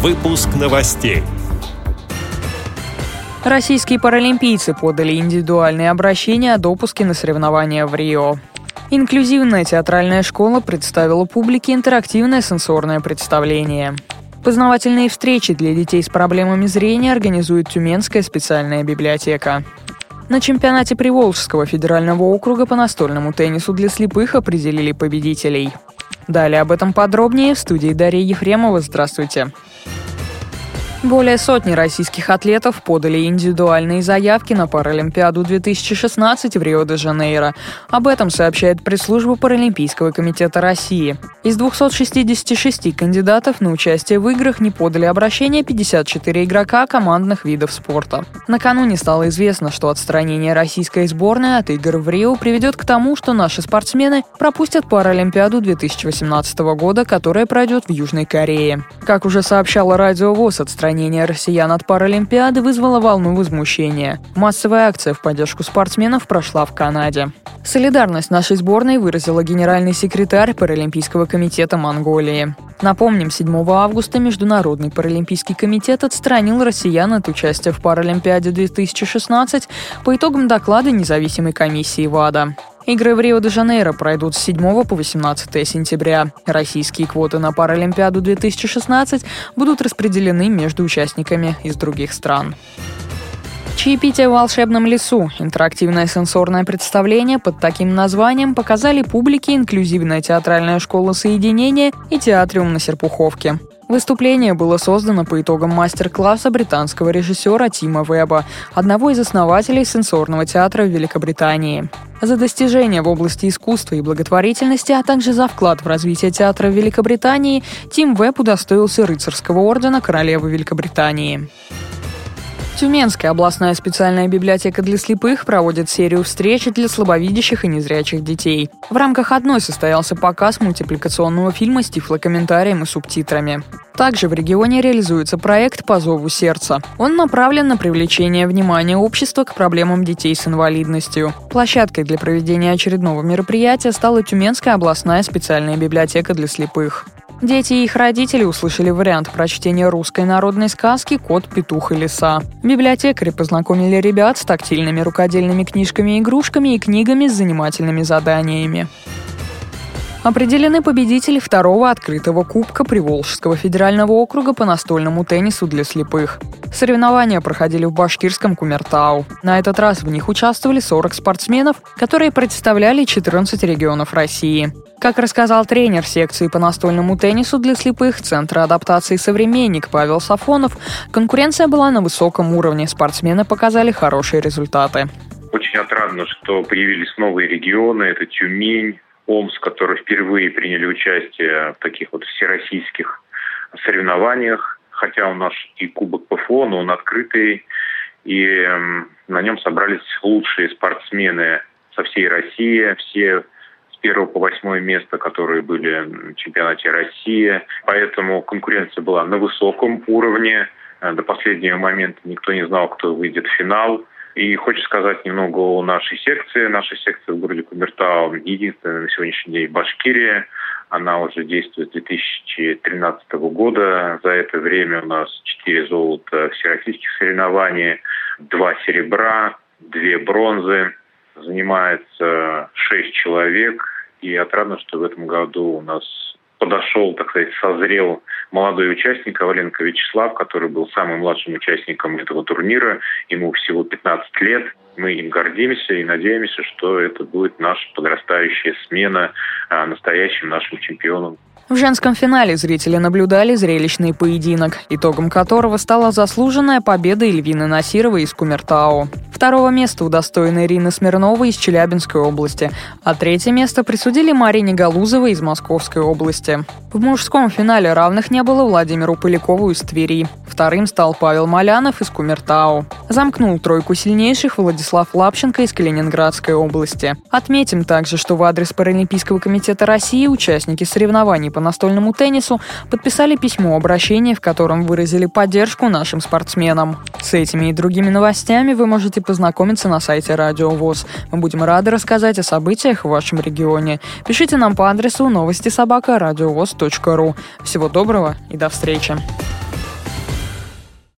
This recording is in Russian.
Выпуск новостей. Российские паралимпийцы подали индивидуальные обращения о допуске на соревнования в Рио. Инклюзивная театральная школа представила публике интерактивное сенсорное представление. Познавательные встречи для детей с проблемами зрения организует Тюменская специальная библиотека. На чемпионате Приволжского федерального округа по настольному теннису для слепых определили победителей. Далее об этом подробнее в студии Дарья Ефремова. Здравствуйте. Более сотни российских атлетов подали индивидуальные заявки на Паралимпиаду 2016 в Рио-де-Жанейро. Об этом сообщает пресс-служба Паралимпийского комитета России. Из 266 кандидатов на участие в играх не подали обращение 54 игрока командных видов спорта. Накануне стало известно, что отстранение российской сборной от игр в Рио приведет к тому, что наши спортсмены пропустят Паралимпиаду 2018 года, которая пройдет в Южной Корее. Как уже сообщала Радио ВОЗ, отстранение отстранение россиян от Паралимпиады вызвало волну возмущения. Массовая акция в поддержку спортсменов прошла в Канаде. Солидарность нашей сборной выразила генеральный секретарь Паралимпийского комитета Монголии. Напомним, 7 августа Международный паралимпийский комитет отстранил россиян от участия в Паралимпиаде 2016 по итогам доклада независимой комиссии ВАДА. Игры в Рио-де-Жанейро пройдут с 7 по 18 сентября. Российские квоты на Паралимпиаду 2016 будут распределены между участниками из других стран. Чаепитие в волшебном лесу. Интерактивное сенсорное представление под таким названием показали публике инклюзивная театральная школа соединения и театриум на Серпуховке. Выступление было создано по итогам мастер-класса британского режиссера Тима Веба, одного из основателей сенсорного театра в Великобритании. За достижения в области искусства и благотворительности, а также за вклад в развитие театра в Великобритании, Тим Веб удостоился рыцарского ордена королевы Великобритании. Тюменская областная специальная библиотека для слепых проводит серию встреч для слабовидящих и незрячих детей. В рамках одной состоялся показ мультипликационного фильма с тифлокомментарием и субтитрами. Также в регионе реализуется проект «По зову сердца». Он направлен на привлечение внимания общества к проблемам детей с инвалидностью. Площадкой для проведения очередного мероприятия стала Тюменская областная специальная библиотека для слепых. Дети и их родители услышали вариант прочтения русской народной сказки «Кот, петух и лиса». Библиотекари познакомили ребят с тактильными рукодельными книжками и игрушками и книгами с занимательными заданиями. Определены победители второго открытого кубка Приволжского федерального округа по настольному теннису для слепых. Соревнования проходили в башкирском Кумертау. На этот раз в них участвовали 40 спортсменов, которые представляли 14 регионов России. Как рассказал тренер секции по настольному теннису для слепых Центра адаптации «Современник» Павел Сафонов, конкуренция была на высоком уровне, спортсмены показали хорошие результаты. Очень отрадно, что появились новые регионы, это Тюмень, Омск, которые впервые приняли участие в таких вот всероссийских соревнованиях, хотя у нас и Кубок ПФО, но он открытый, и на нем собрались лучшие спортсмены со всей России, все первого по восьмое место, которые были в чемпионате России. Поэтому конкуренция была на высоком уровне. Э, до последнего момента никто не знал, кто выйдет в финал. И хочу сказать немного о нашей секции. Наша секция в городе Кумертау единственная на сегодняшний день в Башкирии. Она уже действует с 2013 года. За это время у нас 4 золота всероссийских соревнований, 2 серебра, 2 бронзы занимается шесть человек. И отрадно, что в этом году у нас подошел, так сказать, созрел молодой участник Коваленко Вячеслав, который был самым младшим участником этого турнира. Ему всего 15 лет. Мы им гордимся и надеемся, что это будет наша подрастающая смена а, настоящим нашим чемпионом. В женском финале зрители наблюдали зрелищный поединок, итогом которого стала заслуженная победа Эльвины Насировой из Кумертау. Второго места удостоена Ирина Смирнова из Челябинской области, а третье место присудили Марине Галузовой из Московской области. В мужском финале равных не было Владимиру Полякову из Твери. Вторым стал Павел Малянов из Кумертау. Замкнул тройку сильнейших Владислав Лапченко из Калининградской области. Отметим также, что в адрес Паралимпийского комитета России участники соревнований по настольному теннису подписали письмо обращения, в котором выразили поддержку нашим спортсменам. С этими и другими новостями вы можете познакомиться на сайте Радио ВОЗ. Мы будем рады рассказать о событиях в вашем регионе. Пишите нам по адресу новости собака ру. Всего доброго и до встречи.